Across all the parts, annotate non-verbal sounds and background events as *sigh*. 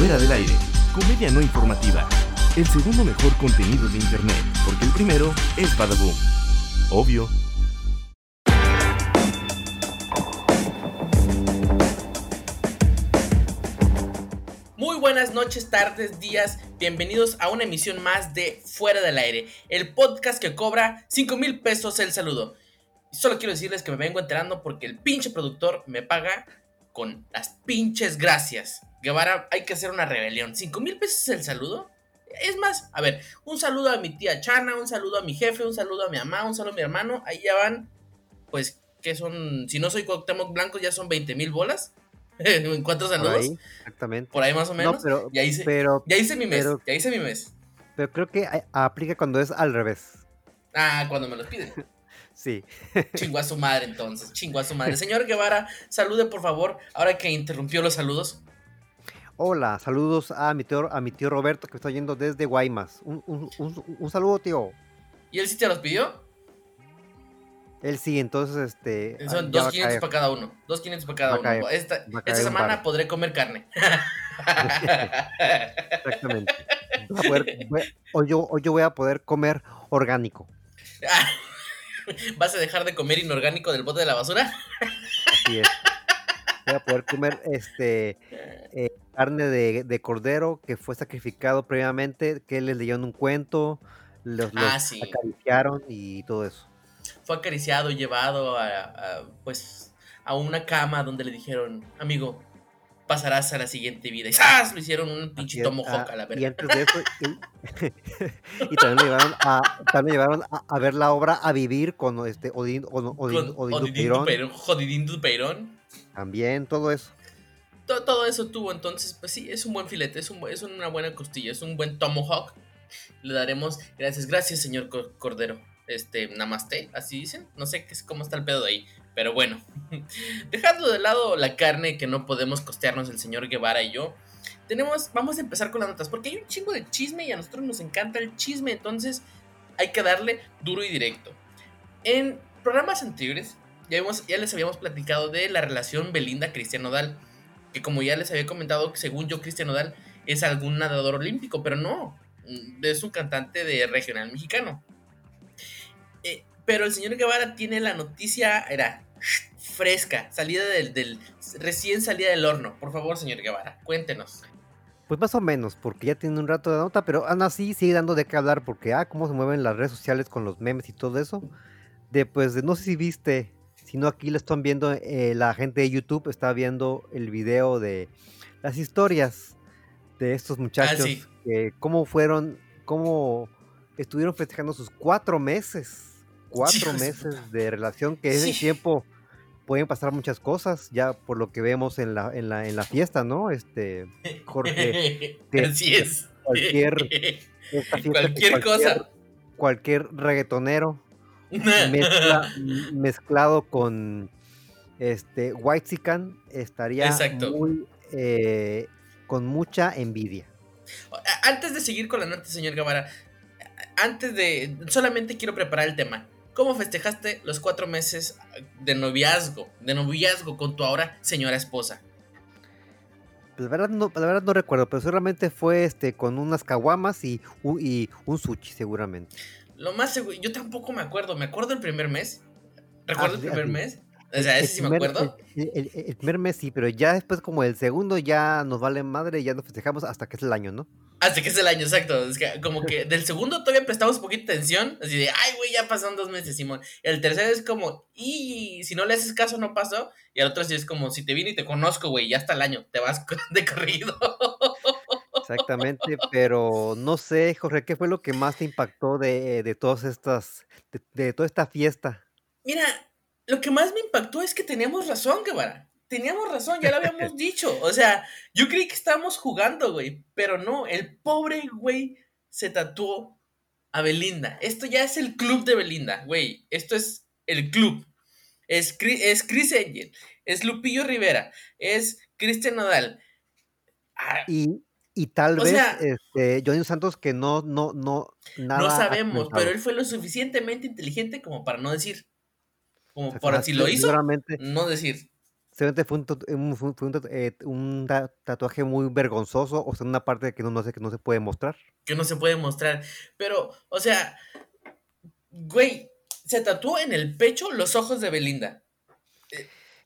Fuera del aire, comedia no informativa. El segundo mejor contenido de internet, porque el primero es Badaboom. Obvio. Muy buenas noches, tardes, días. Bienvenidos a una emisión más de Fuera del Aire, el podcast que cobra 5 mil pesos el saludo. Solo quiero decirles que me vengo enterando porque el pinche productor me paga con las pinches gracias. Guevara, hay que hacer una rebelión. ¿5 mil pesos el saludo? Es más, a ver, un saludo a mi tía Chana, un saludo a mi jefe, un saludo a mi mamá, un saludo a mi hermano. Ahí ya van, pues, que son, si no soy Cuauhtémoc Blanco, ya son 20 mil bolas. *laughs* en cuatro Por saludos. ahí, exactamente. Por ahí más o menos. No, pero, ya, hice, pero, ya hice mi mes. pero- ya hice mi mes. pero creo que aplica cuando es al revés. Ah, cuando me los piden. *laughs* Sí. *laughs* Chingo a su madre entonces. Chingo a su madre. Señor Guevara, salude por favor. Ahora que interrumpió los saludos. Hola, saludos a mi tío, a mi tío Roberto que está yendo desde Guaymas. Un, un- un- un saludo, tío. ¿Y él sí te los pidió? Él sí, entonces, este. Son 2.500 caer. para cada uno. 2.500 para cada uno. esta esta semana podré comer carne. *laughs* *laughs* Exactamente. Poder- voy- hoy, yo, hoy yo voy a poder comer orgánico. *laughs* ¿Vas a dejar de comer inorgánico del bote de la basura? Así es. Voy a poder comer este eh, carne de, de cordero que fue sacrificado previamente, que les leyeron un cuento, los, los Ah, sí. acariciaron y todo eso. Fue acariciado, llevado a, a, pues, a una cama donde le dijeron, amigo, pasarás a la siguiente vida. Y ¡zas! Lo hicieron un pinche es, tomahawk ah, a la y verga. antes de eso, y, *laughs* y también lo llevaron a, también lo llevaron a, a ver la obra a vivir con este Odín, Odín, Odín, Odín Dupeirón, Jodidín Dupeirón. También todo eso. todo, todo eso tuvo, entonces, pues sí, es un buen filete, es, un, es una buena costilla, es un buen tomahawk. Le daremos gracias, gracias, señor Co- Cordero. Este, namaste, así dicen. No sé qué es, cómo está el pedo de ahí, pero bueno. *laughs* Dejando de lado la carne que no podemos costearnos el señor Guevara y yo, tenemos, vamos a empezar con las notas, porque hay un chingo de chisme y a nosotros nos encanta el chisme, entonces hay que darle duro y directo. En programas anteriores, ya, les habíamos platicado de la relación Belinda-Cristian Nodal que como ya les había comentado, según yo, Cristian Nodal es algún nadador olímpico, pero no, mm, es un cantante de regional mexicano. Eh, pero el señor Guevara tiene la noticia, era fresca, salida del, del- recién salida del horno. Por favor, señor Guevara, cuéntenos. Pues más o menos, porque ya tiene un rato de nota, pero aún así sigue dando de qué hablar, porque ah, cómo se mueven las redes sociales con los memes y todo eso. De pues, de- no sé si viste, si no aquí lo están viendo, eh, la gente de YouTube está viendo el video de las historias de estos muchachos, sí. que cómo fueron, cómo estuvieron festejando sus cuatro meses, cuatro meses de relación, que ese Sí. tiempo pueden pasar muchas cosas, ya por lo que vemos en la, en la, en la fiesta, ¿no? Este, Jorge, *laughs* que- Así es. cualquier *laughs* fiesta que Cualquier cosa. cualquier reggaetonero mezcla- *laughs* mezclado con este Whitezican estaría Exacto. muy eh, con mucha envidia. Antes de seguir con la nota, señor Guevara, antes de. Solamente quiero preparar el tema. ¿Cómo festejaste los cuatro meses de noviazgo? De noviazgo con tu ahora señora esposa. La verdad no, la verdad no recuerdo, pero seguramente fue este con unas caguamas y, y un sushi seguramente. Lo más seguro. Yo tampoco me acuerdo. Me acuerdo el primer mes. ¿Recuerdo el sí, primer mes? O sea, El ese sí me acuerdo. El, el- el primer mes sí, pero ya después como el segundo ya nos vale madre ya nos festejamos hasta que es el año, ¿no? Hasta que es el año, exacto. Es que como que del segundo todavía prestamos un poquito de atención. Así de, ay, güey, ya pasaron dos meses, Simón. El tercero es como, y si no le haces caso, no pasó. Y el otro sí es como, si te vine y te conozco, güey, ya está el año, te vas *laughs* de corrido. Exactamente, pero no sé, Jorge, ¿qué fue lo que más te impactó de, de todas estas, de, de toda esta fiesta? Mira, lo que más me impactó es que teníamos razón, Guevara. Teníamos razón, ya lo habíamos *laughs* dicho. O sea, yo creí que estábamos jugando, güey. Pero no, el pobre güey se tatuó a Belinda. Esto ya es el club de Belinda, güey. Esto es el club. Es, Cri- es Chris Angel, es Lupillo Rivera, es Cristian Nodal. Ah, Y, y tal O vez sea- este, Johnny Santos que no, no, no, nada. no sabemos, pero él fue lo suficientemente inteligente como para no decir. Como O sea, para si lo hizo, no decir. Seguramente fue un, tatu- un- fue- fue un eh, un ta- tatuaje muy vergonzoso, o sea, una parte que no, no sé que no se puede mostrar. que no se puede mostrar. Pero, o sea, güey, se tatuó en el pecho los ojos de Belinda.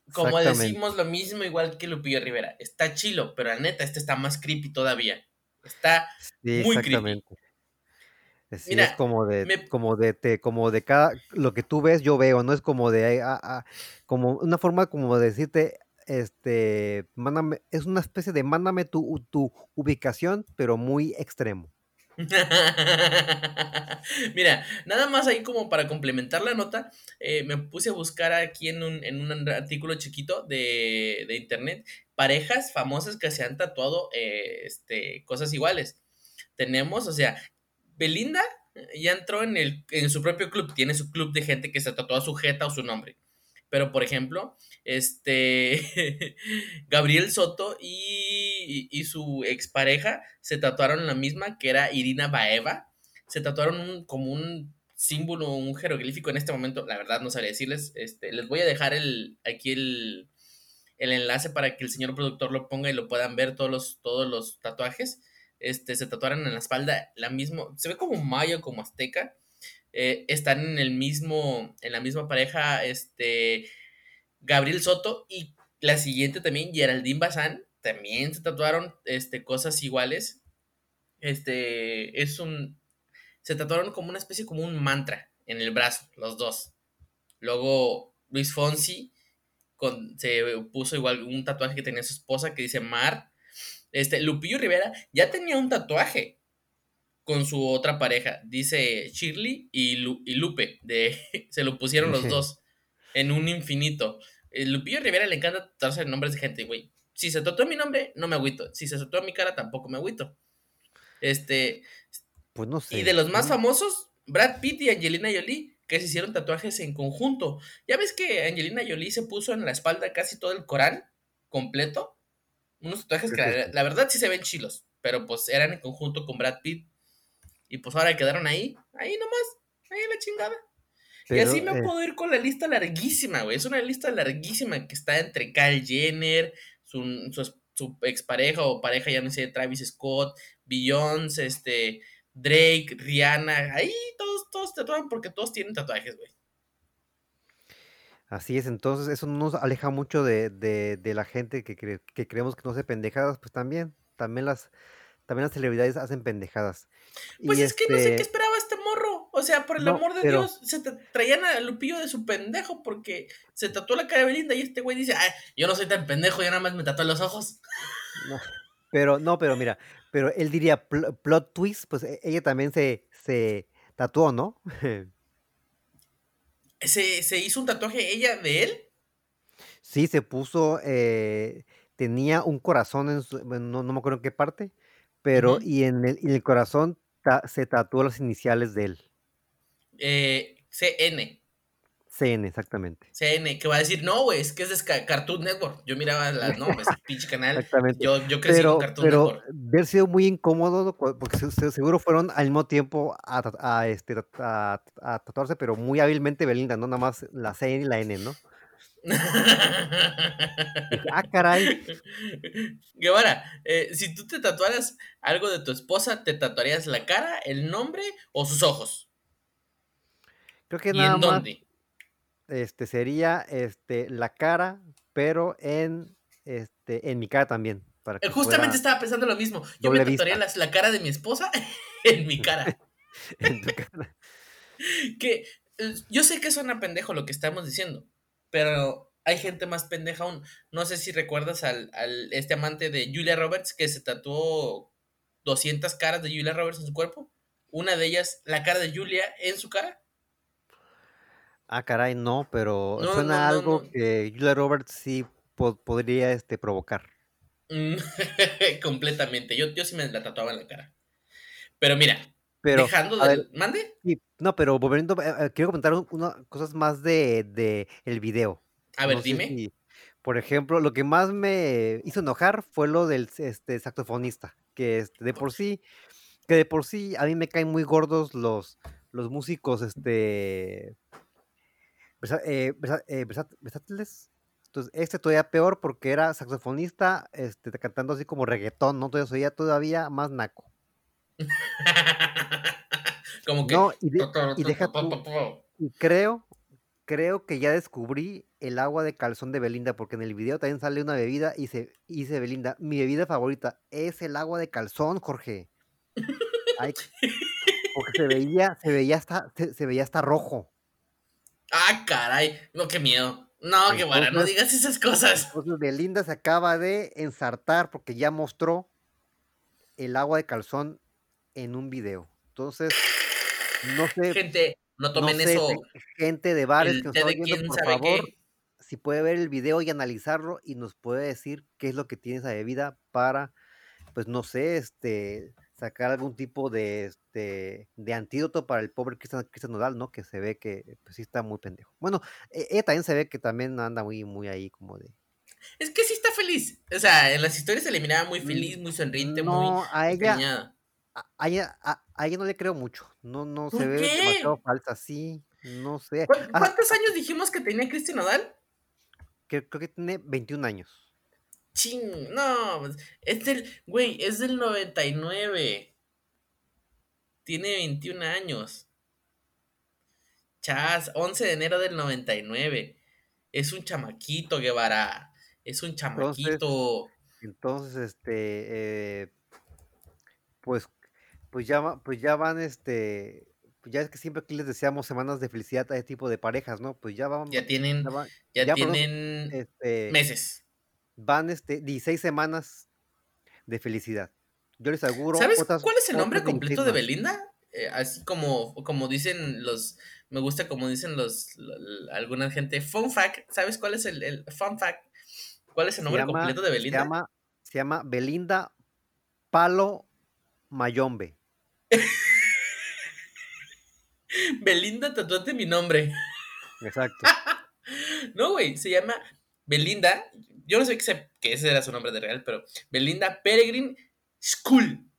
Eh, Como decimos lo mismo, igual que Lupillo Rivera. Está chilo, pero la neta, este está más creepy todavía. Está Sí, muy creepy. exactamente. Sí, Mira, es como de, me- como de, te- como de cada, lo que tú ves, yo veo, no es como de, ah, ah, como una forma como de decirte, este, mándame, es una especie de mándame tu, tu ubicación, pero muy extremo. *laughs* Mira, nada más ahí como para complementar la nota, eh, me puse a buscar aquí en un, en un artículo chiquito de, de internet parejas famosas que se han tatuado eh, este, cosas iguales. Tenemos, o sea, Belinda ya entró en, el, en su propio club, tiene su club de gente que se tatúa su jeta o su nombre. Pero, por ejemplo, este *laughs* Gabriel Soto y, y su expareja se tatuaron la misma, que era Irina Baeva. Se tatuaron como un símbolo, un jeroglífico en este momento. La verdad, no sabría decirles. Este, les voy a dejar el, aquí el, el enlace para que el señor productor lo ponga y lo puedan ver todos los, todos los tatuajes. Este, se tatuaron en la espalda la misma, se ve como maya, como azteca. Eh, están en el mismo, en la misma pareja, este, Gabriel Soto y la siguiente también, Geraldine Bazán, también se tatuaron, este, cosas iguales. Este, es un, se tatuaron como una especie, como un mantra en el brazo, los dos. Luego, Luis Fonsi con, se puso igual un tatuaje que tenía su esposa que dice Mar. Este, Lupillo Rivera ya tenía un tatuaje con su otra pareja, dice Shirley y, Lu- y Lupe, de, *laughs* se lo pusieron los dos en un infinito. El Lupillo Rivera le encanta tatuarse nombres de gente, güey. Si se tatuó mi nombre, no me agüito. Si se tatuó mi cara, tampoco me agüito. Este, Pues no sé. y de los más ¿no? famosos, Brad Pitt y Angelina Jolie, que se hicieron tatuajes en conjunto. Ya ves que Angelina Jolie se puso en la espalda casi todo el Corán completo. Unos tatuajes que la, la verdad sí se ven chilos, pero pues eran en conjunto con Brad Pitt. Y pues ahora quedaron ahí, ahí nomás, ahí en la chingada. Y así me eh, puedo ir con la lista larguísima, güey. Es una lista larguísima que está entre Kyle Jenner, su, su, su expareja o pareja, ya no sé, Travis Scott, Beyoncé, este, Drake, Rihanna. Ahí todos, todos tatúan porque todos tienen tatuajes, güey. Así es, entonces eso no nos aleja mucho de, de- de la gente que, cre- que creemos que no hace pendejadas, pues también, también las, también las celebridades hacen pendejadas. Pues Y es que no sé qué este, esperaba. O sea, por el No, amor de pero- Dios, se tra- traían a Lupillo de su pendejo porque se tatuó la cara de Belinda y este güey dice, ay, yo no soy tan pendejo, yo nada más me tatué los ojos. no, pero no, pero mira, pero él diría pl- plot twist, pues e- ella también se, se tatuó, ¿no? *laughs* Se, se hizo un tatuaje ella de él. Sí, se puso, eh, tenía un corazón en su, bueno, no, no me acuerdo en qué parte, pero y en el, en el corazón ta- se tatuó las iniciales de él, Eh, CN. CN, exactamente. CN, que va a decir, no, güey, es que es de Cartoon Network. Yo miraba las, no, ese *laughs* pinche canal. Exactamente. Yo, yo crecí Pero, con Cartoon pero Network. debe haber sido muy incómodo porque se- se- seguro fueron al mismo tiempo a, a, este, a- a tatuarse, pero muy hábilmente Belinda, ¿no? Nada más la C y la N, ¿no? Ah, caray. *laughs* Guevara, eh, si tú te tatuaras algo de tu esposa, ¿te tatuarías la cara, el nombre o sus ojos? Creo que ¿Y nada en más dónde? este, sería este, la cara, pero en, este, en mi cara también. Para Eh, que Justamente estaba pensando lo mismo. Yo me tatuaría la cara de mi esposa *laughs* en mi cara. *laughs* en tu cara. *laughs* Que eh, yo sé que suena pendejo lo que estamos diciendo, pero hay gente más pendeja aún. No sé si recuerdas al, al este amante de Julia Roberts que se tatuó 200 caras de Julia Roberts en su cuerpo. Una de ellas, la cara de Julia en su cara. Ah, caray, no, pero No, suena no, no, algo que Julia Roberts sí po- podría este, provocar. Mm, *laughs* Completamente. Yo, yo sí me la tatuaba en la cara. Pero mira, Pero, dejando ver, ¿Mande? sí, no, pero volviendo, eh, eh, quiero comentar un- una, cosas más de, de el video. A ver, dime. si, por ejemplo, lo que más me hizo enojar fue lo del este, saxofonista, que este, de por sí, que de por sí a mí me caen muy gordos los, los músicos, este, eh, eh, Entonces, este todavía peor porque era saxofonista, este, cantando así como reggaetón, ¿no? Entonces oía todavía más naco. *laughs* como que... No, y, deja y creo, creo que ya descubrí el agua de calzón de Belinda, porque en el video también sale una bebida y se dice Belinda, mi bebida favorita es el agua de calzón, Jorge. *laughs* porque se veía, se veía hasta, se, veía hasta rojo. Ah, caray, no, qué miedo. No, qué bueno, no digas esas cosas. Entonces Belinda se acaba de ensartar porque ya mostró el agua de calzón en un video. Entonces, no sé. Gente, no tomen eso. Gente de bares que nos está viendo, por favor, si puede ver el video y analizarlo y nos puede decir qué es lo que tiene esa bebida para, pues no sé, este, sacar algún tipo de, este, de antídoto para el pobre Cristian, Nodal, ¿no? Que se ve que pues sí está muy pendejo. Bueno, e, ella también se ve que también anda muy, muy ahí como de... Es que sí está feliz. O sea, en las historias se le miraba muy mm, feliz, muy sonriente, muy a ella, a, ella, a, ella no le creo mucho. No, no se ve demasiado falsa, sí. No sé. Ah, ¿Cuántos años dijimos que tenía Cristian Nodal? Creo, creo que tiene 21 años. Ching, no, pues, es del, güey, es del 99. Tiene 21 años. Chas, 11 de enero del 99. Es un chamaquito, Guevara. Es un chamaquito. Entonces, este, eh, pues, pues ya, pues ya van, este, pues ya es que siempre aquí les deseamos semanas de felicidad a este tipo de parejas, ¿no? Pues ya van. Ya tienen, ya, tienen este, meses van este, 16 semanas de felicidad. Yo les aseguro. ¿Sabes cuál es el nombre completo de Belinda? Eh, así como, como dicen los. Me gusta como dicen los. alguna gente. Fun fact. ¿Sabes cuál es el, fun fact? ¿Cuál es el nombre completo de Belinda? Se llama, se llama Belinda Palo Mayombe. *laughs* Belinda, tatuate mi nombre. Exacto. *laughs* no, güey, se llama Belinda, yo no sé que, ese era su nombre de real, pero Belinda Peregrine School.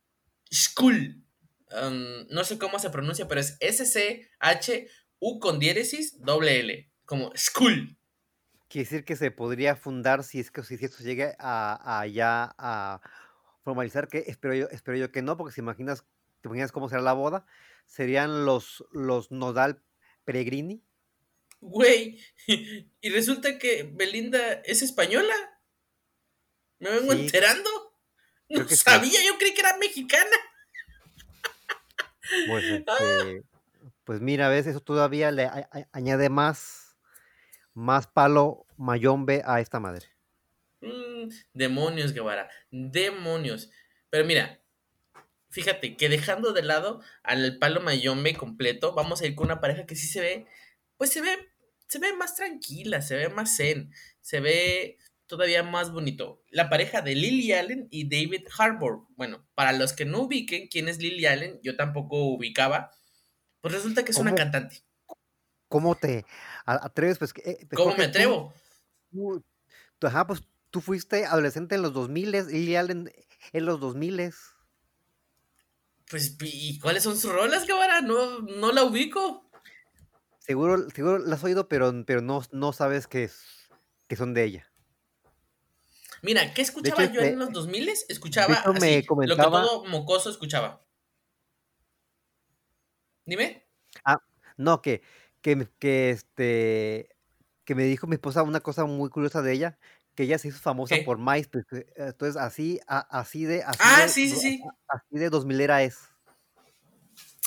School. Um, no sé cómo se pronuncia, pero es S-C-H-U con diéresis doble L. Como School. Quiere decir que se podría fundar si es que si esto llegue a, ya a formalizar, que espero yo, espero yo que no, porque si imaginas, te imaginas cómo será la boda, serían los, los Nodal Peregrini Güey, *laughs* y resulta que Belinda es española. Me vengo enterando. No sabía, yo creí que era mexicana. Pues, *laughs* este, pues mira, a veces eso todavía le añade más, más palo mayombe a esta madre. Mm, demonios, Guevara, demonios. Pero mira, fíjate que dejando de lado al palo mayombe completo, vamos a ir con una pareja que sí se ve pues se ve, se ve más tranquila, se ve más zen, se ve todavía más bonito. La pareja de Lily Allen y David Harbour. Bueno, para los que no ubiquen quién es Lily Allen, yo tampoco ubicaba, pues resulta que es una cantante. ¿Cómo te atreves? Pues, eh, ¿Cómo me atrevo? Tú, ajá, pues tú fuiste adolescente en los 2000, Lily Allen en los 2000. Pues, ¿y cuáles son sus rolas, cámara? No, no la ubico. Seguro, seguro la has oído, pero, pero no, no sabes que, que son de ella. Mira, ¿qué escuchaba yo en los 2000? Escuchaba así, lo que todo mocoso escuchaba. Dime. Ah, no, que, que, que, este, que me dijo mi esposa una cosa muy curiosa de ella, que ella se hizo famosa por MySpace. Eh, entonces, así, así de, así ah, de, sí, sí, sí. Así de 2000 era es.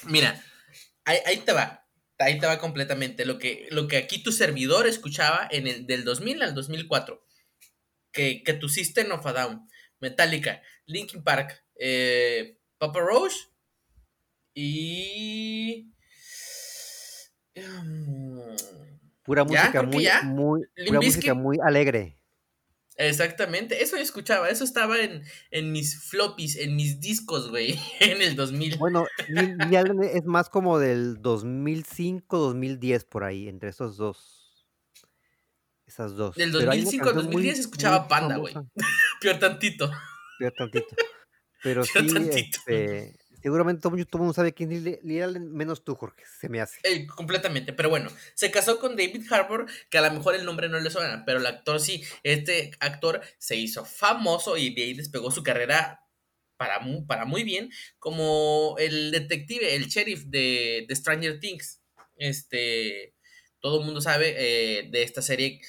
Mira, ahí, ahí te va ahí te va completamente. Lo que, lo que aquí tu servidor escuchaba en el del 2000 al 2004. Que, que tu System of a Down, Metallica, Linkin Park, eh, Papa Roach y... Mm, pura música muy, muy, pura música muy alegre. Exactamente, eso yo escuchaba, eso estaba en, mis floppies, en mis discos, güey, *laughs* en el 2000. Bueno, es más como del 2005, 2010 por ahí, entre esos dos. Esas dos. Del 2005 al 2010 escuchaba Panda, güey. *laughs* Peor tantito. Peor tantito. Pero sí, Este, seguramente todo, el mundo sabe quién es Lily menos tú, Jorge, se me hace. Eh, completamente, pero bueno, se casó con David Harbour, que a lo mejor el nombre no le suena, pero el actor sí, este actor se hizo famoso y de ahí despegó su carrera para muy, para muy bien, como el detective, el sheriff de, de Stranger Things. Este, todo el mundo sabe eh, de esta serie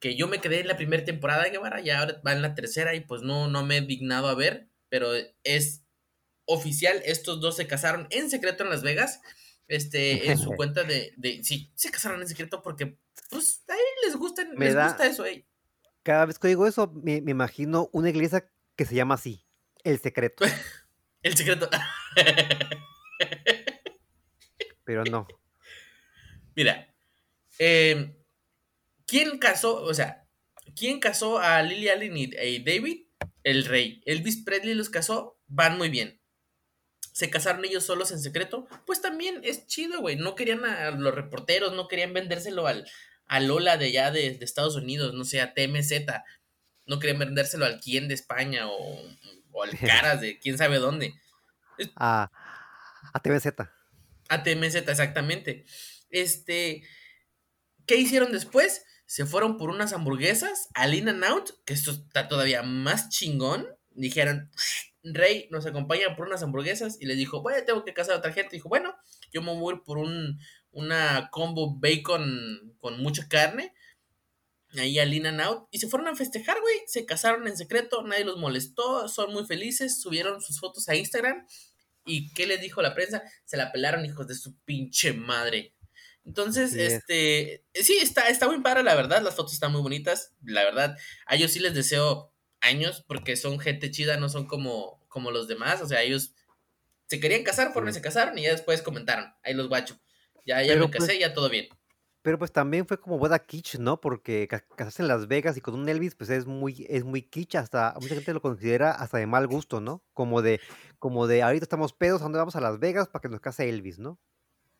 que yo me quedé en la primera temporada, Guevara, ya ahora va en la tercera y pues no, no me he dignado a ver, pero es oficial, estos dos se casaron en secreto en Las Vegas, este, en su *laughs* cuenta de, de sí, se casaron en secreto porque, pues, a ellos les gusta, les gusta eso, eh. Cada vez que digo eso, me, me imagino una iglesia que se llama así, El Secreto. *laughs* El Secreto. *laughs* pero no. Mira, eh, ¿quién casó, o sea, quién casó a Lily Allen y, David? El rey. Elvis Presley los casó, van muy bien. Se casaron ellos solos en secreto, pues también es chido, güey. No querían a los reporteros, no querían vendérselo al, a Lola de allá de, Estados Unidos, no sé, a TMZ. No querían vendérselo al quien de España o, o al *laughs* Caras de quién sabe dónde. A, a TMZ. A TMZ, exactamente. Este, ¿qué hicieron después? Se fueron por unas hamburguesas al In and Out, que esto está todavía más chingón. Dijeron, Rey nos acompaña por unas hamburguesas y le dijo, bueno, tengo que casar a otra gente. Dijo, bueno, yo me voy por un, una combo bacon con mucha carne. Ahí al In and Out. Y se fueron a festejar, güey. Se casaron en secreto, nadie los molestó, son muy felices, subieron sus fotos a Instagram. ¿Y qué les dijo la prensa? Se la pelaron, hijos de su pinche madre. Entonces, este, sí, está, está muy padre, la verdad, las fotos están muy bonitas, la verdad, a ellos sí les deseo años porque son gente chida, no son como, como los demás, o sea, ellos se querían casar, por sí. se casaron y ya después comentaron, ahí los guacho, ya, ya me casé, pues, ya todo bien. Pero pues también fue como boda kitsch, ¿no? Porque casarse en Las Vegas y con un Elvis, pues es muy, es muy kitsch, hasta mucha gente lo considera hasta de mal gusto, ¿no? Como de, como de ahorita estamos pedos, ¿a dónde vamos a Las Vegas para que nos case Elvis, ¿no?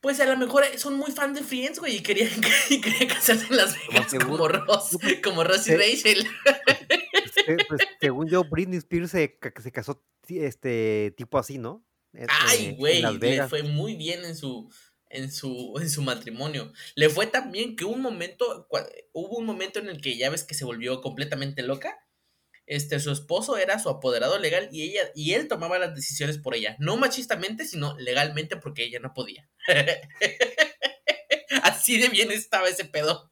pues a lo mejor son muy fan de Friends, güey, y querían, *laughs* querían casarse en Las Vegas como Ross, como Ross y Rachel. *laughs* Pues, pues, según yo, Britney Spears se, se, casó este tipo así, ¿no? Ay, güey, le fue muy bien en su, en su, en su matrimonio. Le fue tan bien que un momento, hubo un momento en el que ya ves que se volvió completamente loca este, su esposo era su apoderado legal y ella, y él tomaba las decisiones por ella, no machistamente, sino legalmente porque ella no podía. *laughs* Así de bien estaba ese pedo.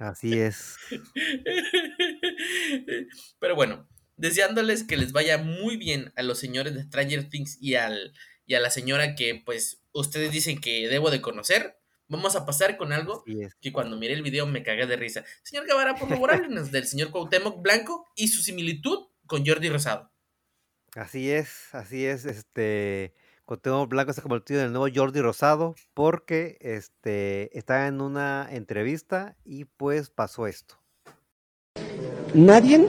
Así es. *laughs* Pero bueno, deseándoles que les vaya muy bien a los señores de Stranger Things y al y a la señora que pues ustedes dicen que debo de conocer. Vamos a pasar con algo que cuando miré el video me cagué de risa. Señor Guevara, por favor, háblenos del señor Cuauhtémoc Blanco y su similitud con Jordi Rosado. Así es, así es, este Cuauhtémoc Blanco se ha convertido en el nuevo Jordi Rosado porque este está en una entrevista y pues pasó esto. Nadie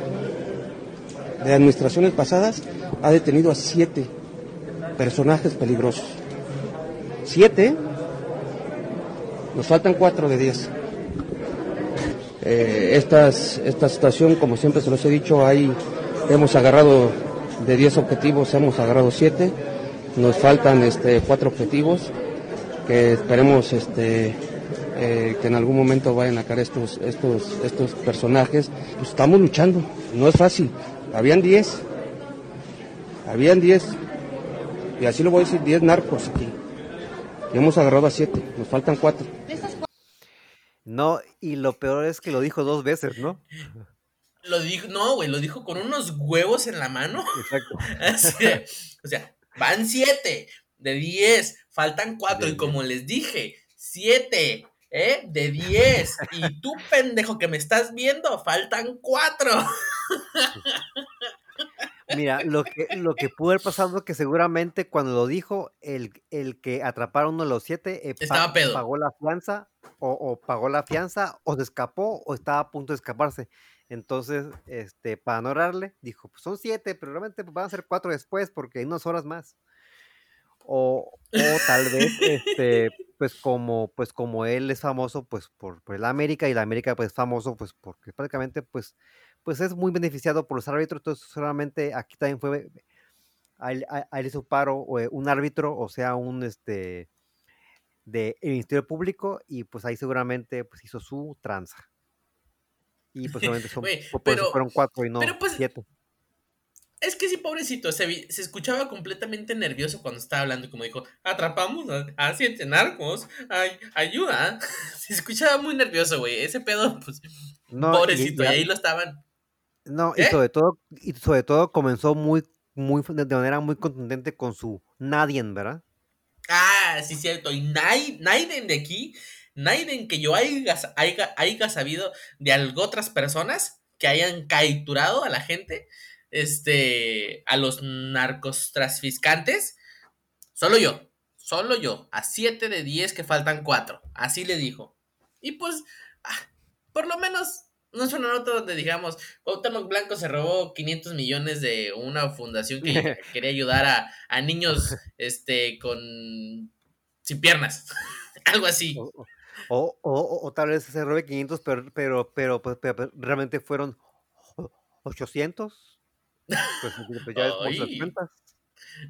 de administraciones pasadas ha detenido a siete personajes peligrosos. Siete nos faltan cuatro de diez. Eh, esta situación, como siempre se los he dicho, ahí hemos agarrado de diez objetivos, hemos agarrado siete. Nos faltan este, cuatro objetivos que esperemos este, eh, que en algún momento vayan a caer estos, estos, estos personajes. Pues estamos luchando, no es fácil. Habían diez, habían diez, y así lo voy a decir, diez narcos aquí. Y hemos agarrado a siete, nos faltan cuatro. No, y lo peor es que lo dijo dos veces, ¿no? Lo dijo, no, güey, lo dijo con unos huevos en la mano. Exacto. *laughs* o sea, van siete de diez, faltan cuatro, y como les dije, siete, ¿eh? De diez. Y tú, pendejo, que me estás viendo, faltan cuatro. *laughs* Mira, lo que, lo que pudo haber pasado es que seguramente cuando lo dijo, el, el que atraparon uno de los siete eh, Estaba pedo. pagó la fianza, o, o, pagó la fianza, o se escapó, o estaba a punto de escaparse. Entonces, este, para no dijo, pues son siete, pero realmente van a ser cuatro después, porque hay unas horas más. O, o tal vez, este, *laughs* pues como, pues como él es famoso, pues por, por la América, y la América, pues famoso, pues porque prácticamente, pues pues es muy beneficiado por los árbitros, entonces solamente aquí también fue a él, a- a él hizo paro eh, un árbitro, o sea, un este de el Ministerio Público, y pues ahí seguramente pues hizo su tranza. Y pues obviamente son, eso pero- fueron cuatro y no pero, pues, siete. Es que sí, pobrecito, se, se escuchaba completamente nervioso cuando estaba hablando, como dijo, atrapamos a, a siete narcos, ay, ayuda. *laughs* Se escuchaba muy nervioso, güey, ese pedo, pues, No, pobrecito, y ahí lo estaban. No, y ¿Eh? sobre todo, y sobre todo comenzó muy, muy, de manera muy contundente con su Nadien, ¿verdad? Ah, sí, cierto, y Nai- Naiden de aquí, Naiden que yo haya, haya, haya sabido de algo otras personas que hayan capturado a la gente, este, a los narcos trasfiscantes, solo yo, solo yo, a 7 de 10 que faltan 4, así le dijo. Y pues, ah, por lo menos, no es una nota donde digamos, Cuauhtémoc Blanco se robó 500 millones de una fundación que *laughs* quería ayudar a, a niños, este, con, sin piernas, *laughs* algo así. O, o, o- o- tal vez se robe 500, pero, pero, pero, pues, pero- pero realmente fueron o- 800. Pues, pues ya es las cuentas.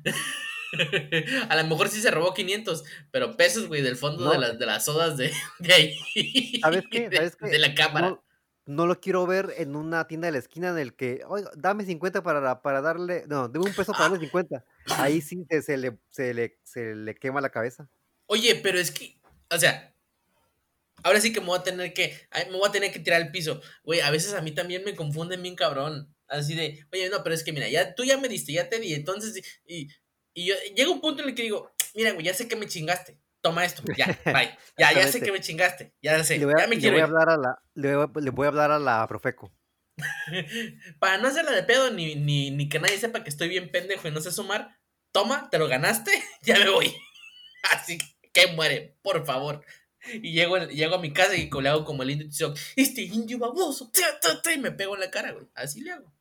*laughs* A lo mejor sí se robó 500, pero pesos, güey, del fondo No. de, las, de las sodas de, *laughs* de ahí. ¿Sabes qué? ¿Sabes qué? de la cámara. No, no lo quiero ver en una tienda de la esquina en el que, oiga, dame 50 para, para darle, no, dame un peso para darle 50. Ahí sí se, se le, se, le, se le quema la cabeza. Oye, pero es que, o sea, ahora sí que me voy a tener que, me voy a tener que tirar al piso. Güey, a veces a mí también me confunden bien cabrón. Así de, oye, no, pero es que mira, ya tú ya me diste, ya te di, entonces, y, y yo, llega un punto en el que digo, mira, güey, ya sé que me chingaste. Toma esto, ya, bye. Ya, ya sé que me chingaste, ya sé, Le voy a, ya me le quiero voy a ir. hablar a la, le voy a, le voy a hablar a la Profeco. *laughs* Para no hacerla de pedo, ni, ni, ni que nadie sepa que estoy bien pendejo y no sé sumar, toma, te lo ganaste, *laughs* ya me voy. *laughs* Así que muere, por favor. Y llego, llego a mi casa y le hago como el indio Tizoc, este indio baboso, ta, ta, ta", y me pego en la cara, güey. Así le hago.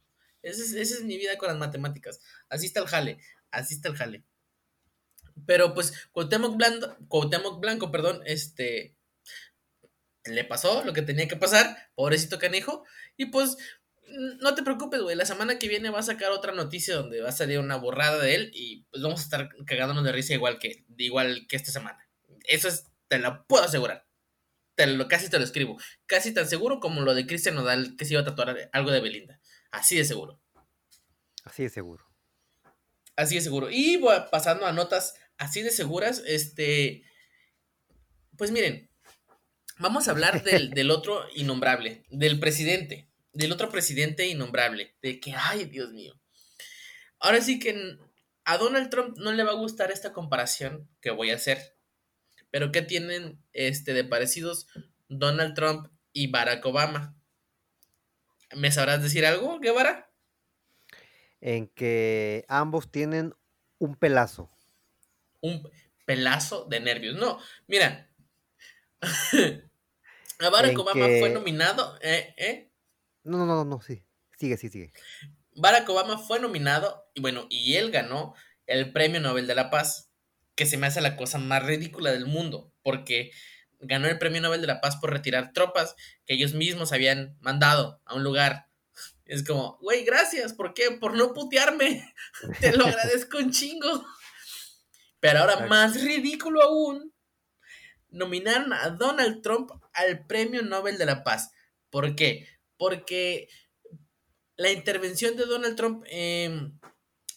Esa es, es mi vida con las matemáticas. Así está el jale, así está el jale. Pero pues, Cuauhtémoc Blanco, Cuauhtémoc Blanco, perdón, este, le pasó lo que tenía que pasar, pobrecito canijo, y pues no te preocupes, güey. La semana que viene va a sacar otra noticia donde va a salir una borrada de él y pues vamos a estar cagándonos de risa igual que, igual que esta semana. Eso es, te lo puedo asegurar. Te lo, casi te lo escribo. Casi tan seguro como lo de Cristian Nodal que se iba a tatuar algo de Belinda. Así de seguro. Así de seguro. Así de seguro. Y voy pasando a notas así de seguras. Este. Pues miren. Vamos a hablar del, *laughs* del otro innombrable. Del presidente. Del otro presidente innombrable. De que, ay, Dios mío. Ahora sí que a Donald Trump no le va a gustar esta comparación que voy a hacer. Pero ¿qué tienen este, de parecidos Donald Trump y Barack Obama? ¿Me sabrás decir algo, Guevara? En que ambos tienen un pelazo. un pelazo de nervios. No, mira. *laughs* a Barack En Obama que- fue nominado. eh, eh, No, no, no, no, sí. Sigue, sí, sigue. Barack Obama fue nominado y bueno, y él ganó el Premio Nobel de la Paz, que se me hace la cosa más ridícula del mundo, porque ganó el Premio Nobel de la Paz por retirar tropas que ellos mismos habían mandado a un lugar. *laughs* Es como, güey, gracias, ¿por qué? Por no putearme. *laughs* Te lo agradezco un chingo. Pero ahora, más ridículo aún, nominaron a Donald Trump al Premio Nobel de la Paz. ¿Por qué? Porque la intervención de Donald Trump em,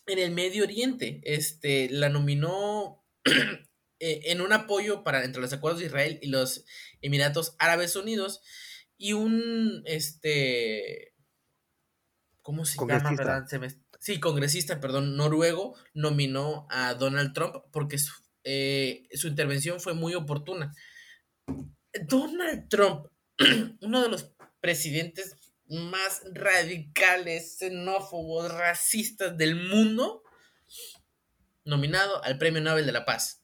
en el Medio Oriente, este, la nominó *clears throat* en un apoyo para entre los acuerdos de Israel y los Emiratos Árabes Unidos y un, este, ¿cómo se llama? Verdad? Se me- sí, congresista, perdón, noruego, nominó a Donald Trump porque su, eh, su intervención fue muy oportuna. Donald Trump, *clears throat* uno de los presidentes más radicales, xenófobos, racistas del mundo, nominado al Premio Nobel de la Paz.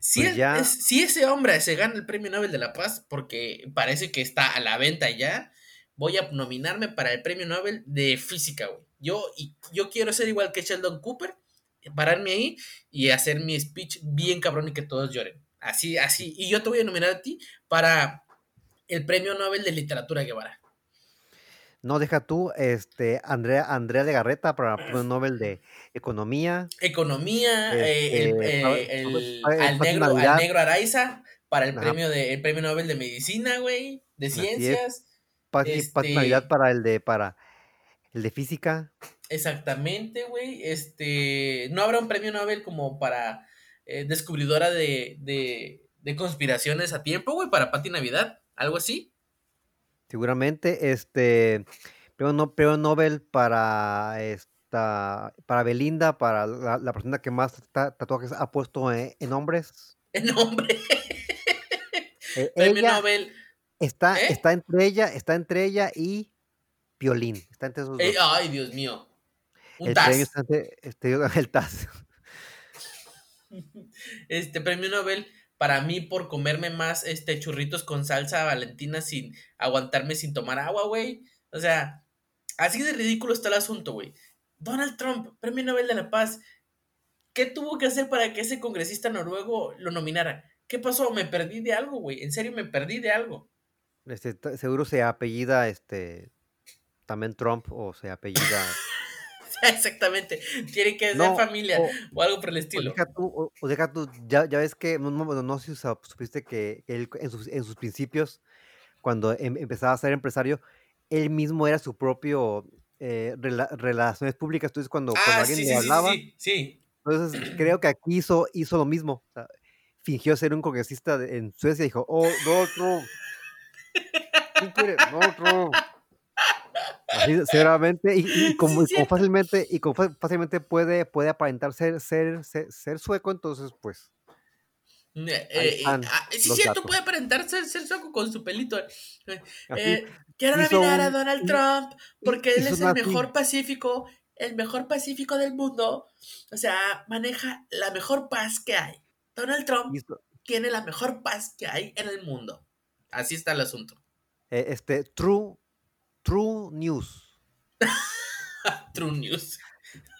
Si, Pues él- ya- es- si ese hombre se gana el Premio Nobel de la Paz, porque parece que está a la venta ya, voy a nominarme para el Premio Nobel de Física, güey. Yo, y, yo quiero ser igual que Sheldon Cooper, pararme ahí y hacer mi speech bien cabrón y que todos lloren. Así, así. Y yo te voy a nominar a ti para el Premio Nobel de Literatura Guevara. No deja tú, este, Andrea, Andrea Legarreta para el *clears throat* premio Nobel de Economía. Economía, eh, el, Este, eh, el- al, negro, al negro Araiza para el Ajá. premio de el premio Nobel de Medicina, güey, de ciencias. Navidad Este, para el de para el de física. exactamente, güey. Este, no habrá un premio Nobel como para eh, descubridora de, de, de conspiraciones a tiempo, güey, para Pati Navidad, algo así. Seguramente, este, premio, no- premio Nobel para esta, para Belinda, para la, la persona que más ta- tatuajes ha puesto en, en hombres. *laughs* El nombre. Eh, premio ella Nobel. está, ¿Eh? está entre ella, está entre ella y Violín. Está entre esos Eh, dos. ay, Dios mío. Un El premio está entre este, *laughs* el TAS. *laughs* Este premio Nobel para mí por comerme más este churritos con salsa valentina sin aguantarme sin tomar agua, güey. O sea, así de ridículo está el asunto, güey. Donald Trump, premio Nobel de la Paz. ¿Qué tuvo que hacer para que ese congresista noruego lo nominara? ¿Qué pasó? Me perdí de algo, güey. En serio, me perdí de algo. Este, seguro se apellida este también Trump o se apellida. *laughs* Exactamente. Tiene que ser No, familia o, o algo por el o estilo. deja tú, o, o deja tú, ya, ya ves que, no, no, no si supiste que él en sus, en sus principios, cuando em- empezaba a ser empresario, él mismo era su propio eh, rela- relaciones públicas. Entonces, cuando, cuando Ah, alguien sí, le hablaba, sí, sí. entonces creo que aquí hizo, hizo lo mismo. o sea, fingió ser un congresista de- en Suecia y dijo, oh, *laughs* ¿quién quiere? Donald Trump. Así, seguramente, y, y *laughs* Sí, como, y como cierto. fácilmente, y como fácilmente puede, puede aparentar ser, ser, ser, ser sueco, entonces pues Eh, eh, ah, sí, cierto, datos. puede aparentar ser, ser sueco con su pelito. Eh, Así eh, quiero nominar a Donald Trump porque él es el mejor pacífico, el mejor pacífico del mundo. O sea, maneja la mejor paz que hay. Donald Trump hizo, tiene la mejor paz que hay en el mundo. Así está el asunto. eh, este, True, True News. *laughs* True News.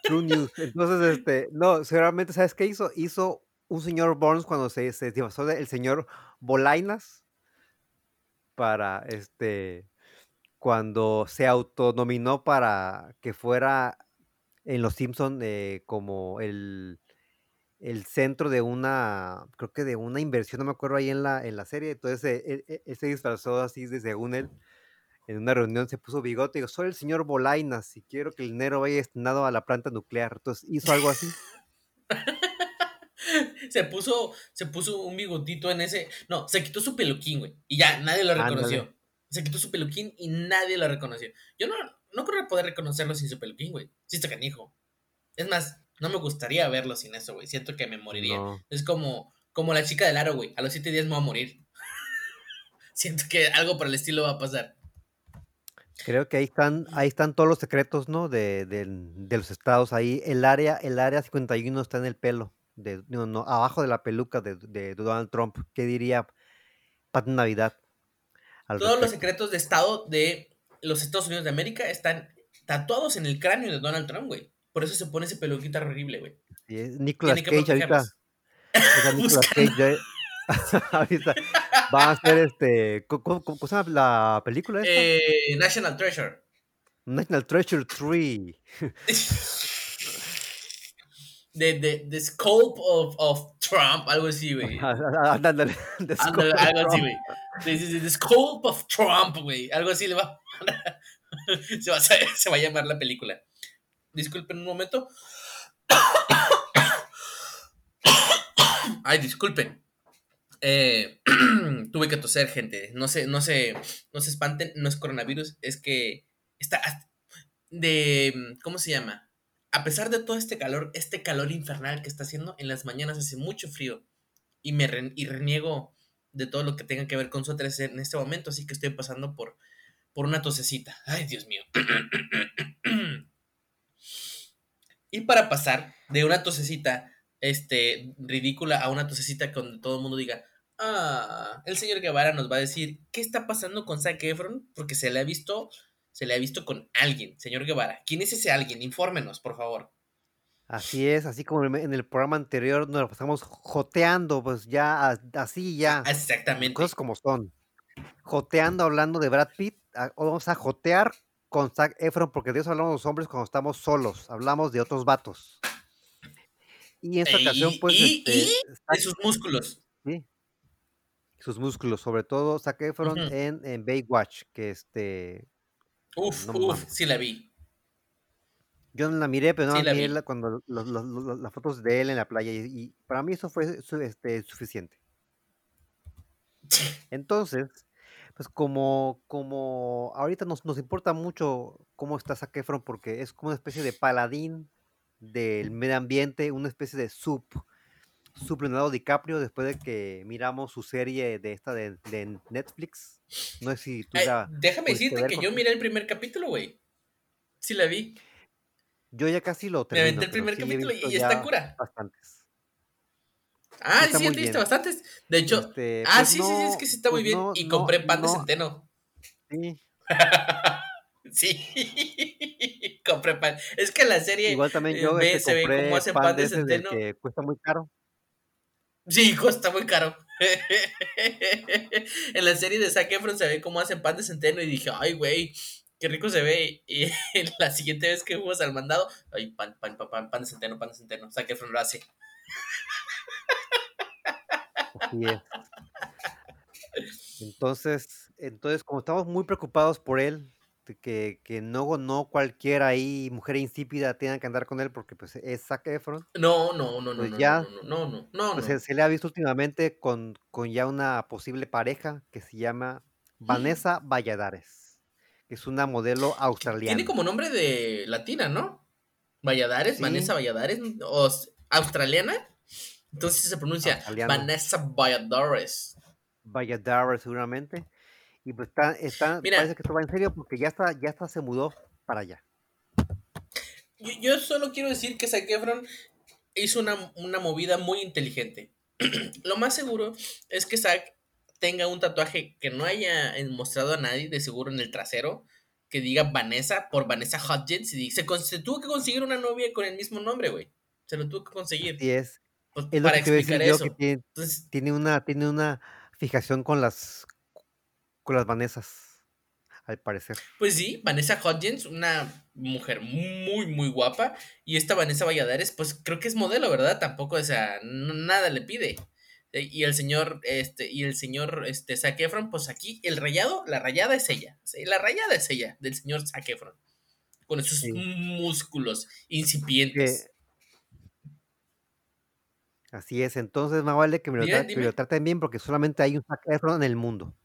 True News. Entonces, *laughs* este, no, seguramente, ¿sabes qué hizo? Hizo un señor Burns cuando se, se disfrazó del señor Bolainas para, este, cuando se autonominó para que fuera en Los Simpson como el, el centro de una, creo que de una inversión, no me acuerdo ahí en la, en la serie. Entonces, eh, él, él- él se disfrazó así, de, según él, en una reunión se puso bigote y dijo, soy el señor Bolainas y quiero que el dinero vaya destinado a la planta nuclear. Entonces hizo algo así. *laughs* se puso, se puso un bigotito en ese. No, se quitó su peluquín, güey. Y ya, nadie lo Ándale. reconoció. Se quitó su peluquín y nadie lo reconoció. Yo no, no creo poder reconocerlo sin su peluquín, güey. Sí está canijo. Es más, no me gustaría verlo sin eso, güey. Siento que me moriría. No. Es como, como la chica del aro, güey. A los siete días me voy a morir. *laughs* Siento que algo por el estilo va a pasar. Creo que ahí están, ahí están todos los secretos, ¿no? De, de los estados. Ahí el área, el área 51 está en el pelo. De, no, no, abajo de la peluca de, de Donald Trump. ¿Qué diría Pat Navidad Todos los secretos de estado de los Estados Unidos de América están tatuados en el cráneo de Donald Trump, güey. Por eso se pone ese peluquito horrible, güey. Sí, *laughs* Nicolas Cage *laughs* *laughs* ahorita. Nicolas Cage ahorita va a hacer este. ¿Cómo, cómo- cómo se llama la película esta? Eh, National Treasure. National Treasure 3. The, the, the scope of, of Trump, algo así, güey. *laughs* Ándale, The Ándale, Scope of algo así, Trump. güey. The, the- the scope of Trump, güey. Algo así le va *laughs* se va, a, se va a llamar la película. Disculpen un momento. *coughs* Ay, disculpen. Eh, *clears throat* tuve que toser, gente. No se, no se, no se espanten, no es coronavirus, es que está de, ¿cómo se llama? A pesar de todo este calor, este calor infernal que está haciendo, en las mañanas hace mucho frío y me y reniego de todo lo que tenga que ver con su 13 en este momento, así que estoy pasando por, por una tosecita. Ay, Dios mío. *clears throat* y para pasar de una tosecita este, ridícula a una tosecita donde todo el mundo diga, ah, el señor Guevara nos va a decir, ¿qué está pasando con Zac Efron? Porque se le ha visto, se le ha visto con alguien, señor Guevara. ¿Quién es ese alguien? Infórmenos, por favor. Así es, así como en el programa anterior nos lo pasamos joteando, pues ya, así ya, Exactamente. cosas como son. Joteando hablando de Brad Pitt, vamos a jotear con Zac Efron, porque de eso hablamos los hombres cuando estamos solos, hablamos de otros vatos. Y en esta ocasión, pues, y, este, y de sus músculos. Sus músculos, sobre todo Zac Efron en, en Baywatch, que este, Uf, no uf, sí la vi. Yo no la miré, pero no Sí la miré vi. cuando los- los- los- las fotos de él en la playa y, y para mí eso fue su- este, suficiente. *laughs* Entonces, pues como, como ahorita nos, nos importa mucho cómo está Zac Efron porque es como una especie de paladín del medio ambiente, una especie de sub, sub Leonardo DiCaprio después de que miramos su serie de esta de, de Netflix. No sé si tú Ay, ya déjame decirte que yo miré el primer capítulo, güey. Sí la vi. yo ya casi lo Me termino, aventé el primer sí capítulo y está cura. bastantes. Ah, está sí, te viste bastantes. De hecho, Este, ah, pues sí, sí, sí, es que sí está muy pues bien. no, Y compré pan de no, centeno. sí. *laughs* Sí, *laughs* compré pan. Es que la serie Igual también eh, yo ve, este, se ve cómo compré hacen pan pan de centeno. que cuesta muy caro. Sí, *laughs* cuesta muy caro. *laughs* en la serie de Zac se ve cómo hacen pan de centeno y dije, ay, güey, qué rico se ve. *laughs* Y la siguiente vez que fuimos al mandado, ay, pan, pan, pan, pan, pan de centeno, pan de centeno. Zac lo hace. Entonces, entonces, como estamos muy preocupados por él, que, que no, no cualquier ahí mujer insípida tenga que andar con él porque pues es Zac Efron, No, no, no, no, pues no, ya, no, no, no, no, pues se, se le ha visto últimamente con, con ya una posible pareja que se llama Vanessa Valladares, que es una modelo Tiene australiana. como nombre de latina, ¿no? Valladares, Vanessa Valladares, o australiana. Entonces se pronuncia. Vanessa Valladares. Valladares seguramente. Y pues está, está, Mira, parece que esto va en serio porque ya está, ya está se mudó para allá. yo, yo solo quiero decir que Zac Efron hizo una, una movida muy inteligente. *clears throat* Lo más seguro es que Zac tenga un tatuaje que no haya mostrado a nadie, de seguro en el trasero, que diga Vanessa por Vanessa Hudgens. Y se, se tuvo que conseguir una novia con el mismo nombre, güey. Se lo tuvo que conseguir. Así es. Pues, Es lo para explicar eso. tiene, Entonces, tiene una, tiene una fijación con las, con las Vanessas, al parecer. Pues sí, Vanessa Hudgens, una mujer muy, muy guapa. Y esta Vanessa Valladares, pues creo que es modelo, ¿verdad? Tampoco, o sea, nada le pide. Eh, Y el señor, este, y el señor, este, Zac Efron, pues aquí el rayado, la rayada es ella. Sí, La rayada es ella, del señor Zac Efron. Con esos Sí. músculos Que, incipientes. así es. Entonces, más vale que me lo, tra- bien porque solamente hay un Zac Efron en el mundo.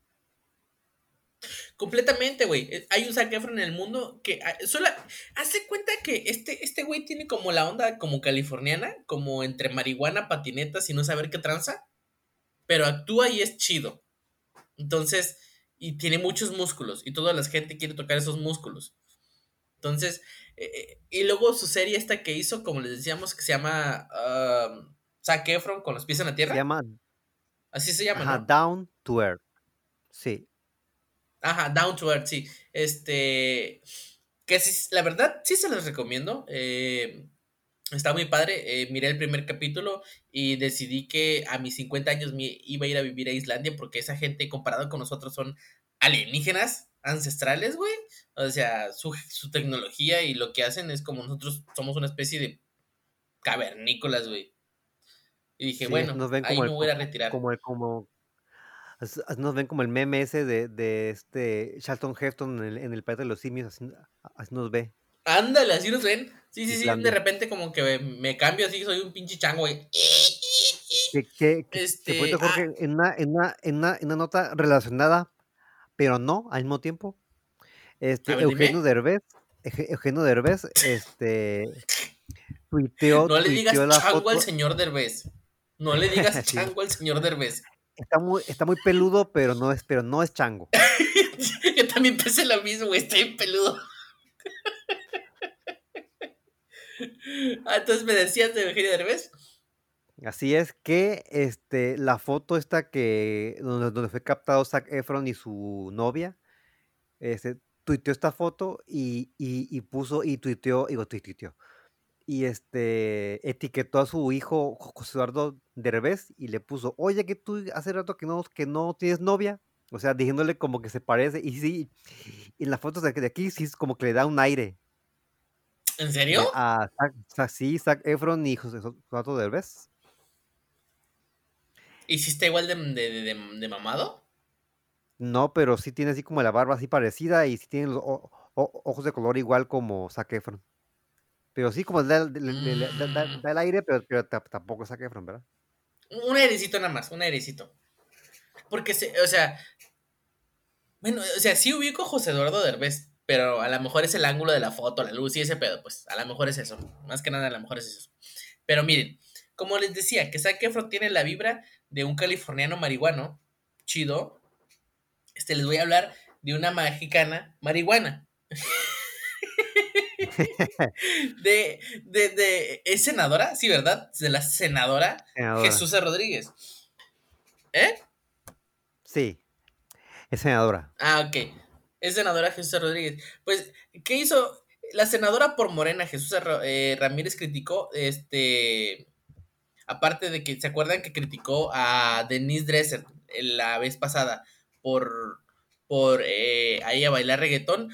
Completamente, güey. Eh, Hay un Zac Efron en el mundo que ah, solo hace cuenta que este este güey tiene como la onda como californiana, como entre marihuana, patinetas y no saber qué tranza, pero actúa y es chido. Entonces, y tiene muchos músculos y toda la gente quiere tocar esos músculos. Entonces, eh, eh, y luego su serie esta que hizo, como les decíamos, que se llama um, Zac Efron con los pies en la Se tierra. llama, Así se llama, ajá, ¿no? Down to Earth. Sí. Ajá, Down to Earth, sí. Este. Que sí, la verdad, sí se los recomiendo. eh, está muy padre. eh, miré el primer capítulo y decidí que a mis 50 años me iba a ir a vivir a Islandia porque esa gente, comparado con nosotros, son alienígenas ancestrales, güey. O sea, su, su tecnología y lo que hacen es como nosotros somos una especie de cavernícolas, güey. Y dije, Sí, bueno, ahí me voy a retirar. como el, nos ven como el meme ese de, de este Charlton Heston en el, en el Planeta de los Simios, así, así nos ve, Ándale, así nos ven. Sí, sí, sí. De Islandia. repente como que me, cambio así, soy un pinche chango, güey. Que, Este, cierto, ah, Jorge, en una, en, una, en, una, en una nota relacionada, pero no al mismo tiempo, este ver, Eugenio dime. Derbez, Euge- Eugenio Derbez, este, *laughs* tuiteó, No le digas chango al foto, señor Derbez. No le digas *laughs* chango al señor Derbez. Está muy, está muy peludo, pero no es, pero no es chango. *laughs* Yo también pensé lo mismo, güey. Está bien peludo. Ah, entonces me decías de Eugenio Derbez. Así es que este, la foto esta que donde, donde fue captado Zac Efron y su novia, este, tuiteó esta foto y, y, y puso y tuiteó, digo, tui- tuiteó, y este etiquetó a su hijo Jo- José Eduardo Derbez y le puso, oye, que tú hace rato que no, que no tienes novia, O sea, diciéndole como que se parece. Y sí, en las fotos de, aquí sí es como que le da un aire. ¿En serio? A Zac, sí, Zac Efron y José Soto Derbez. ¿Y si está igual de, de, de, mamado? No, pero sí tiene así como la barba así parecida y sí tiene los ojos de color igual como Zac Efron. Pero sí, como le da, mm. el aire, pero, tampoco es Zac Efron, ¿verdad? Un airecito nada más, un airecito. Porque, se, o sea, bueno, o sea, sí ubico a José Eduardo Derbez, pero a lo mejor es el ángulo de la foto, la luz y ese pedo, pues a lo mejor es eso. Más que nada, a lo mejor es eso. Pero miren, como les decía, que Zac Efron tiene la vibra de un californiano marihuano, chido. Este, les voy a hablar de una mexicana marihuana. *laughs* *laughs* de, de, de, ¿Es senadora? Sí, ¿verdad? De la senadora, Jesús Rodríguez. ¿Eh? Sí, es senadora. Ah, ok. Es senadora Jesús Rodríguez. Pues, ¿qué hizo? La senadora por Morena, Jesús eh, Ramírez, criticó, este, aparte de que, ¿se acuerdan que criticó a Denise Dresser la vez pasada por, por eh, ahí a bailar reggaetón?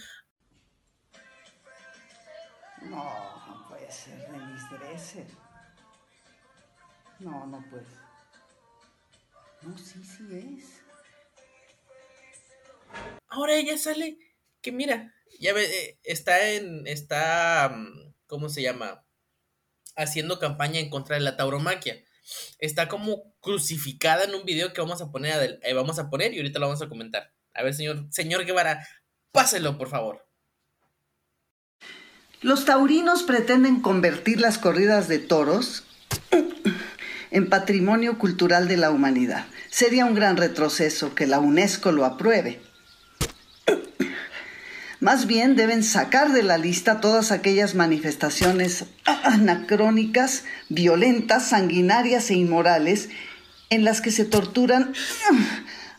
No, no puede ser Denise Dresser. No, no puede. No, sí, sí es. Ahora ella sale que mira, ya ve, eh, está en, está, mm, ¿cómo se llama? Haciendo campaña en contra de la tauromaquia. Está como crucificada en un video que vamos a poner, eh, vamos a poner y ahorita lo vamos a comentar. A ver, señor, señor Guevara, páselo, por favor. Los taurinos pretenden convertir las corridas de toros en patrimonio cultural de la humanidad. Sería un gran retroceso que la UNESCO lo apruebe. Más bien deben sacar de la lista todas aquellas manifestaciones anacrónicas, violentas, sanguinarias e inmorales en las que se torturan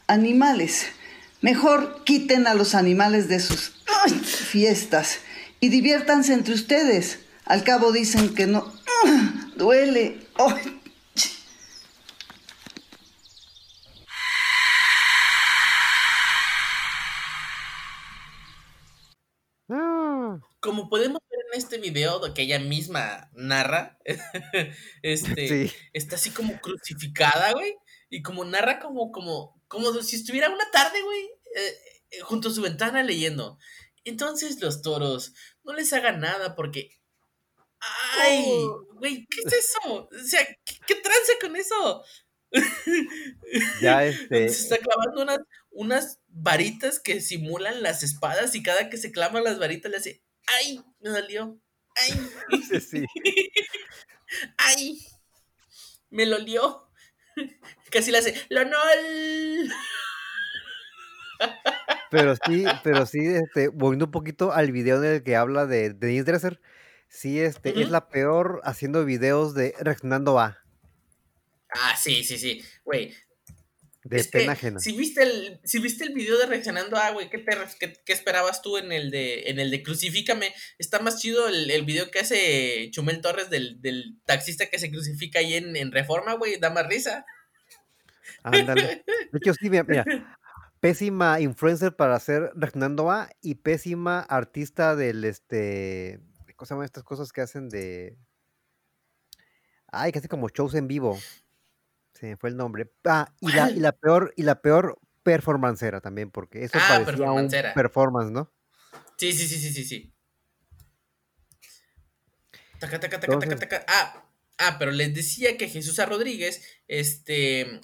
animales. Mejor quiten a los animales de sus fiestas y diviértanse entre ustedes. Al cabo dicen que no *clears throat* duele. como podemos ver en este video que ella misma narra, *laughs* este, está así como crucificada, güey, y como narra como, como, como si estuviera una tarde, güey, eh, eh, junto a su ventana leyendo. Entonces los toros, no les hagan nada porque... ¡Ay! Oh. Güey, ¿qué es eso? O sea, ¿qué, qué trance con eso? *laughs* Ya este. Se está clavando unas, unas varitas que simulan las espadas y cada que se clavan las varitas le hace ¡Ay! Me dolió. ¡Ay! *laughs* Sí, *laughs* ¡Ay! Me lo lió. Casi le hace. ¡Lonol! Pero sí, pero sí, este, volviendo un poquito al video en el que habla de, Denise Dresser, sí, este, es la peor haciendo videos de reaccionando a. Ah, sí, sí, sí. Güey, de pena ajena. Si viste el, si viste el video de reaccionando, ah, güey, ¿qué, qué, esperabas tú en el de, en el de Crucifícame? Está más chido el, el video que hace Chumel Torres del, taxista que se crucifica ahí en, Reforma, güey, da más risa. Ándale. De hecho, sí, mira, *laughs* pésima influencer para hacer reaccionando a y pésima artista del este. ¿Cómo se llaman estas cosas que hacen de. Ay, que hace como shows en vivo. Sí, fue el nombre. Ah, y la, y *laughs* la peor, y la peor performancera también, porque eso ah, parecía un performance, ¿no? Sí, sí, sí, sí, sí, sí. Taca, taca, taca, taca, taca. Ah, ah, pero les decía que Jesús A. Rodríguez, este,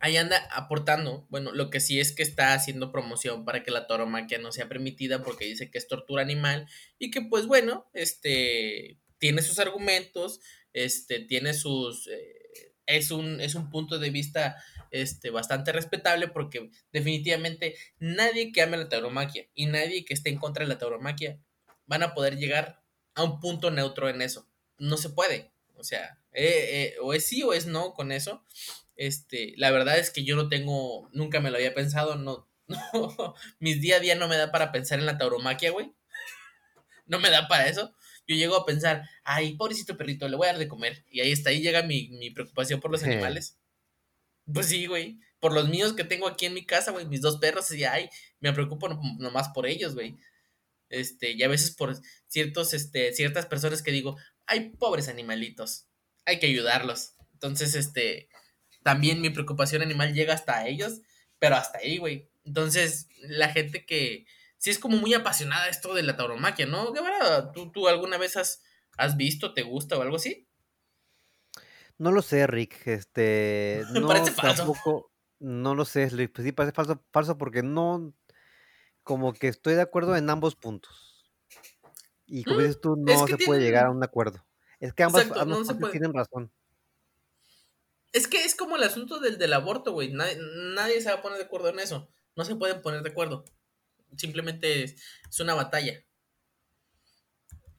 ahí anda aportando, bueno, lo que sí es que está haciendo promoción para que la tauromaquia no sea permitida porque dice que es tortura animal y que pues bueno, este, tiene sus argumentos, este, tiene sus, eh, es un, es un punto de vista este, bastante respetable porque definitivamente nadie que ame la tauromaquia y nadie que esté en contra de la tauromaquia van a poder llegar a un punto neutro en eso. No se puede. O sea, eh, eh, o es sí o es no con eso. Este, la verdad es que yo no tengo, nunca me lo había pensado, no, *laughs* no, mis día a día no me da para pensar en la tauromaquia, güey. *laughs* No me da para eso yo llego a pensar, ay, pobrecito perrito, le voy a dar de comer. Y ahí está, ahí llega mi, preocupación por los animales. Pues sí, güey. por los míos que tengo aquí en mi casa, güey, mis dos perros, y ay, me preocupo nomás por ellos, güey. Este, y a veces por ciertos, este, ciertas personas que digo, ay, pobres animalitos, hay que ayudarlos. Entonces, este, también mi preocupación animal llega hasta ellos, pero hasta ahí, güey. Entonces, la gente que sí es como muy apasionada esto de la tauromaquia, ¿no? Guevara, ¿tú, tú alguna vez has, has visto, te gusta o algo así? No lo sé, Rick. Este. *laughs* No, parece falso. Tampoco, no lo sé, Rick. Pues sí, parece falso, falso porque no. Como que estoy de acuerdo en ambos puntos. Y como mm, dices tú, no se puede llegar a un acuerdo. Es que ambas, tienen razón. Es que es como el asunto del, del aborto, güey. Nadie, se va a poner de acuerdo en eso. No se pueden poner de acuerdo. Simplemente es, es una batalla.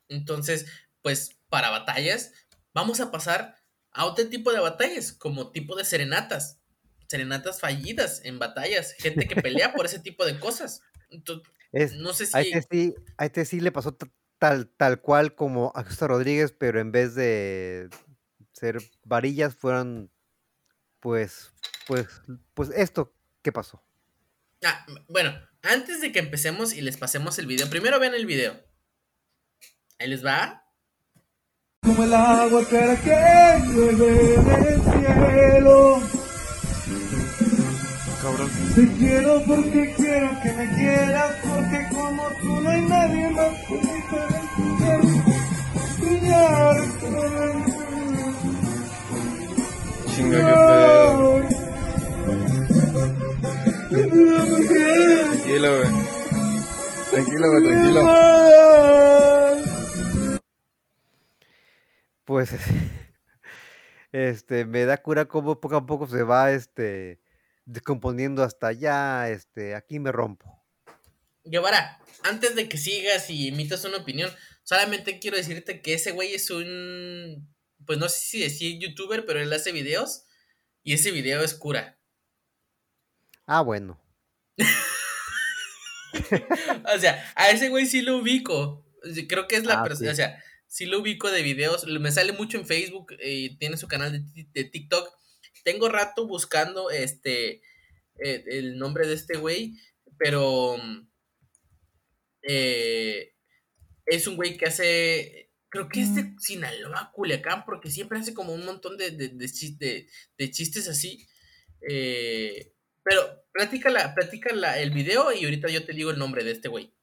Entonces, pues para batallas, vamos a pasar a otro tipo de batallas, como tipo de serenatas. Serenatas fallidas en batallas. Gente que pelea por ese tipo de cosas. no sé si. A este sí, a este sí le pasó tal, tal cual como a Justo Rodríguez, pero en vez de ser varillas, fueron pues, pues, pues esto, ¿qué pasó? Ah, bueno, antes de que empecemos y les pasemos el video, primero vean el video. Ahí les va. Como el agua cara que llueve del cielo. Cabrón. Te quiero porque quiero que me quieras, porque como tú no hay nadie más que Chinga que Tranquilo, güey. Tranquilo, güey, tranquilo. pues *laughs* este me da cura cómo poco a poco se va este descomponiendo hasta allá, este, aquí me rompo. Guevara, antes de que sigas y emitas una opinión, solamente quiero decirte que ese güey es un, pues no sé si decir youtuber, pero él hace videos y ese video es cura. Ah, bueno. *laughs* o sea, a ese güey sí lo ubico. Creo que es la ah, persona, o sea, sí lo ubico de videos, me sale mucho en Facebook, y eh, tiene su canal de, TikTok. Tengo rato buscando este eh, el nombre de este güey, pero eh, es un güey que hace, creo que es de Sinaloa, Culiacán, porque siempre hace como un montón de, de, de, chistes así. pero platica, la, platica la, el video y ahorita yo te digo el nombre de este güey.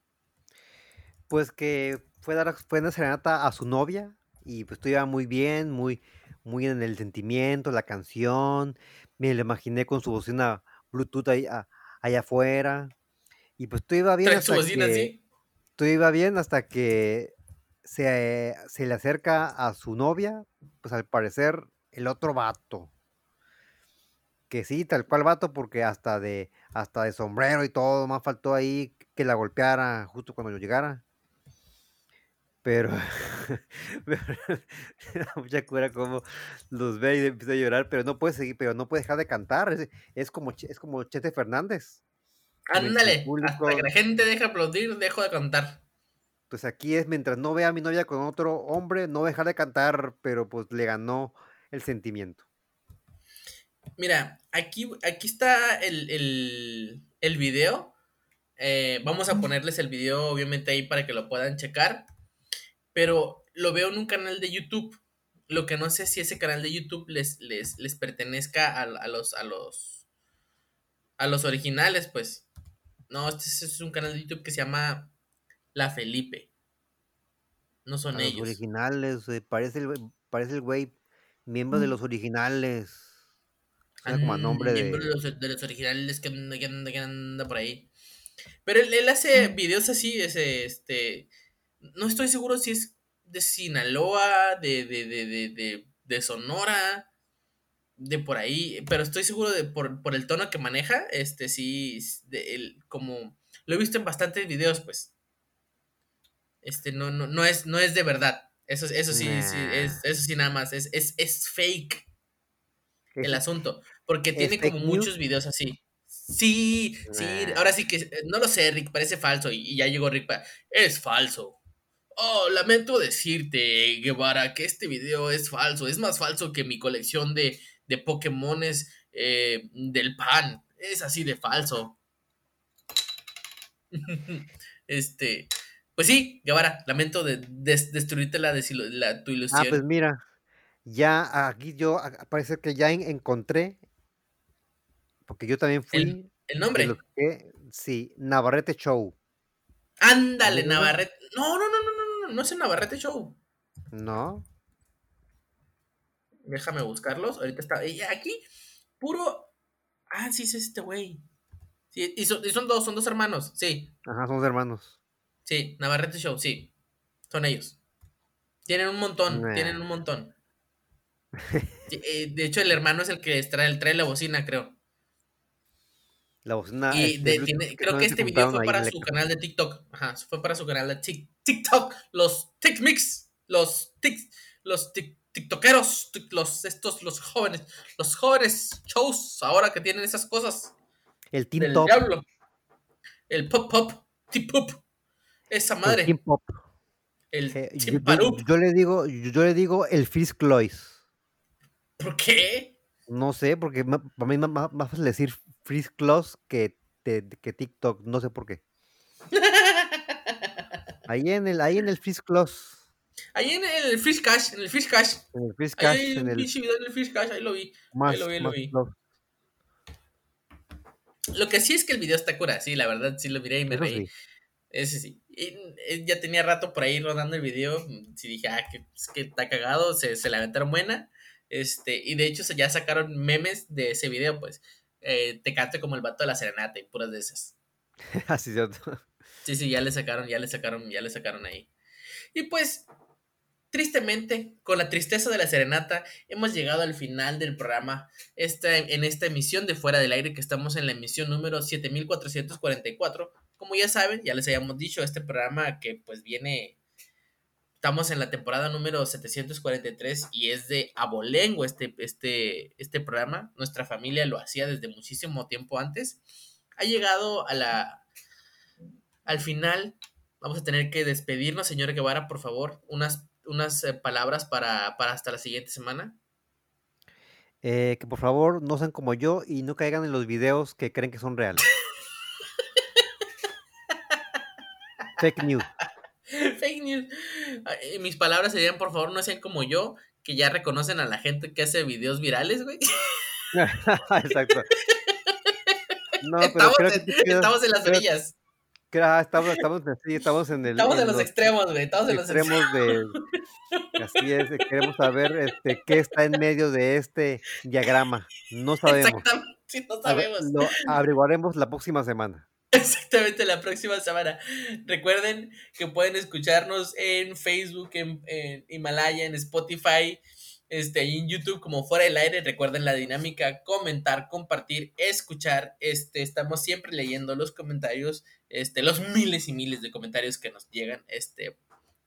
Pues que fue, dar, fue una serenata a su novia y pues todo iba muy bien, muy, muy en el sentimiento, la canción. Me la imaginé con su bocina Bluetooth ahí, allá afuera. Y pues todo iba bien. hasta que, Todo iba bien hasta que se, se le acerca a su novia, pues al parecer el otro vato. Que sí, tal cual vato, porque hasta de, hasta de sombrero y todo, más faltó ahí que la golpeara justo cuando yo llegara. Pero, *laughs* mucha cura como los ve y empieza a llorar, pero no puede seguir, pero no puede dejar de cantar. Es, como, es como Chete Fernández. Ándale, hasta que la gente deja aplaudir, dejo de cantar. Pues aquí es mientras no vea a mi novia con otro hombre, no dejar de cantar, pero pues le ganó el sentimiento. Mira, aquí, aquí está el, el, el video. Eh, vamos a ponerles el video, obviamente, ahí para que lo puedan checar pero lo veo en un canal de YouTube. Lo que no sé si ese canal de YouTube les, les, les pertenezca a, los, a, los, a los originales, pues. No, este es un canal de YouTube que se llama La Felipe. No son ellos. Los originales, parece, el, parece el güey miembro de mm. los originales. como nombre de... de los, originales que anda, por ahí. Pero él, él hace mm. videos así, ese, este, no estoy seguro si es de Sinaloa, de, de, de, de, Sonora, de por ahí, pero estoy seguro de por, el tono que maneja, este sí, de, como lo he visto en bastantes videos, pues. Este no, no, no, es, no es de verdad. Eso, eso sí, sí es, eso sí nada más, es, es, es fake el asunto, porque tiene como muchos videos así. Sí, sí, ahora sí que no lo sé, Rick, parece falso y, y ya llegó Rick, es falso. Oh, lamento decirte, Guevara, que este video es falso. Es más falso que mi colección de, de Pokémones eh, del PAN. Es así de falso. *laughs* este, pues sí, Guevara, lamento de, des- destruirte la, tu Ah, ilusión. pues mira, ya aquí yo parece que ya en- encontré, porque yo también fui el nombre. que, sí, Navarrete Show, Ándale. Navarrete. No, no, no, no, no, no, no es el Navarrete Show. ¿no? Déjame buscarlos. Ahorita está. aquí, puro. Ah, sí, es este güey. Sí, y son, y son dos, son dos hermanos. Sí, Ajá, somos hermanos. Sí, Navarrete Show, sí. Son ellos. Tienen un montón, Nah. tienen un montón. *laughs* Eh, de hecho, el hermano es el que trae, trae la bocina, creo. La bocina. y este, de- Bluetooth tiene- que creo que este video fue para el su canal de TikTok. Ajá, fue para su canal de Tik- TikTok. Los TikMix, los Tik, los Tik- TikTokeros, tic- los estos, los jóvenes, los jóvenes shows ahora que tienen esas cosas El diablo. El pop pop, tip pop. Esa El madre, Pop. el eh, yo, yo- chimparup. yo le digo, yo, le digo el Frisk Clois. ¿Por qué? No sé, porque para mí es más, más fácil decir Frisk Close que, te- que TikTok, no sé por qué. *laughs* Ahí en el, ahí en el Frisk Close, Ahí en el Fish Cash, en el Fish Cash. en el Frisk Ahí Cash, hay en el pinche video en el Fish Cash, ahí lo vi. más, lo vi, lo vi. Lo que sí es que el video está cura, sí, la verdad sí lo miré y me Eso reí. sí. Ese sí. Y, ya tenía rato por ahí rodando el video. mm, Sí dije, ah, que, es que está cagado, se, se la aventaron buena. Este, y de hecho se ya sacaron memes de ese video, pues. Eh, te cante como el vato de la serenata y puras de esas. *laughs* Así es cierto. Sí, sí, ya le sacaron, ya le sacaron, ya le sacaron ahí. Y pues, tristemente, con la tristeza de la serenata, hemos llegado al final del programa. Esta, en esta emisión de Fuera del Aire, que estamos en la emisión número 7444. Como ya saben, ya les habíamos dicho, este programa que pues viene. Estamos en la temporada número 743 y es de abolengo este, este, este programa. Nuestra familia lo hacía desde muchísimo tiempo antes. Ha llegado a la, al final vamos a tener que despedirnos, señora Guevara, por favor, unas, unas eh, palabras para, para hasta la siguiente semana. Eh, que por favor no sean como yo y no caigan en los videos que creen que son reales. Fake news. *laughs* Fake news. Mis palabras serían, por favor, no sean como yo, que ya reconocen a la gente que hace videos virales, güey. *laughs* Exacto. No, pero estamos, creo que en, quieras- estamos en las orillas. que- ah, estamos, estamos, sí, estamos en el. Estamos en los los extremos, güey. Estamos en los extremos. extremos de. *laughs* Así es, queremos saber este, qué está en medio de este diagrama. No sabemos. Exactamente. Sí, no A ver, sabemos. Lo averiguaremos la próxima semana. Exactamente la próxima semana. Recuerden que pueden escucharnos en Facebook, en, en Himalaya, en Spotify, este, y en YouTube como fuera del aire. Recuerden la dinámica, comentar, compartir, escuchar. Este, estamos siempre leyendo los comentarios, este, los miles y miles de comentarios que nos llegan. Este,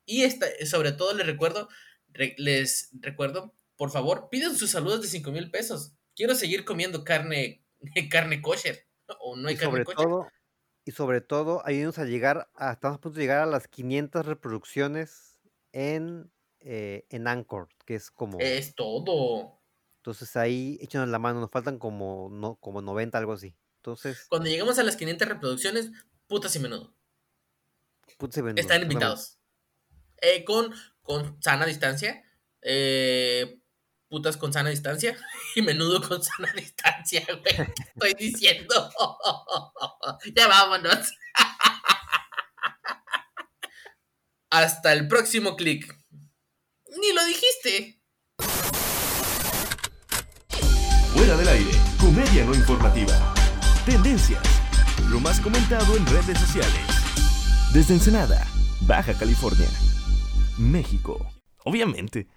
y esta, sobre todo les recuerdo, re- les recuerdo, por favor, piden sus saludos de 5 mil pesos. Quiero seguir comiendo carne, *laughs* carne kosher. O no hay Y carne sobre kosher. todo, y sobre todo, ayúdenos a llegar, a, estamos a punto de llegar a las 500 reproducciones en, eh, en Anchor, que es como, Es todo. entonces ahí échanos la mano, nos faltan como, no, como 90, algo así. Entonces, Cuando lleguemos a las 500 reproducciones, putas y menudo. punto y menudo, Están invitados. Eh, con, con sana distancia. eh, putas con sana distancia. *laughs* Y menudo con sana distancia, güey. ¿Qué estoy diciendo? *laughs* ya vámonos. *laughs* Hasta el próximo clic. Ni lo dijiste. Fuera del aire, comedia no informativa. Tendencias, lo más comentado en redes sociales. Desde Ensenada, Baja California, México. Obviamente.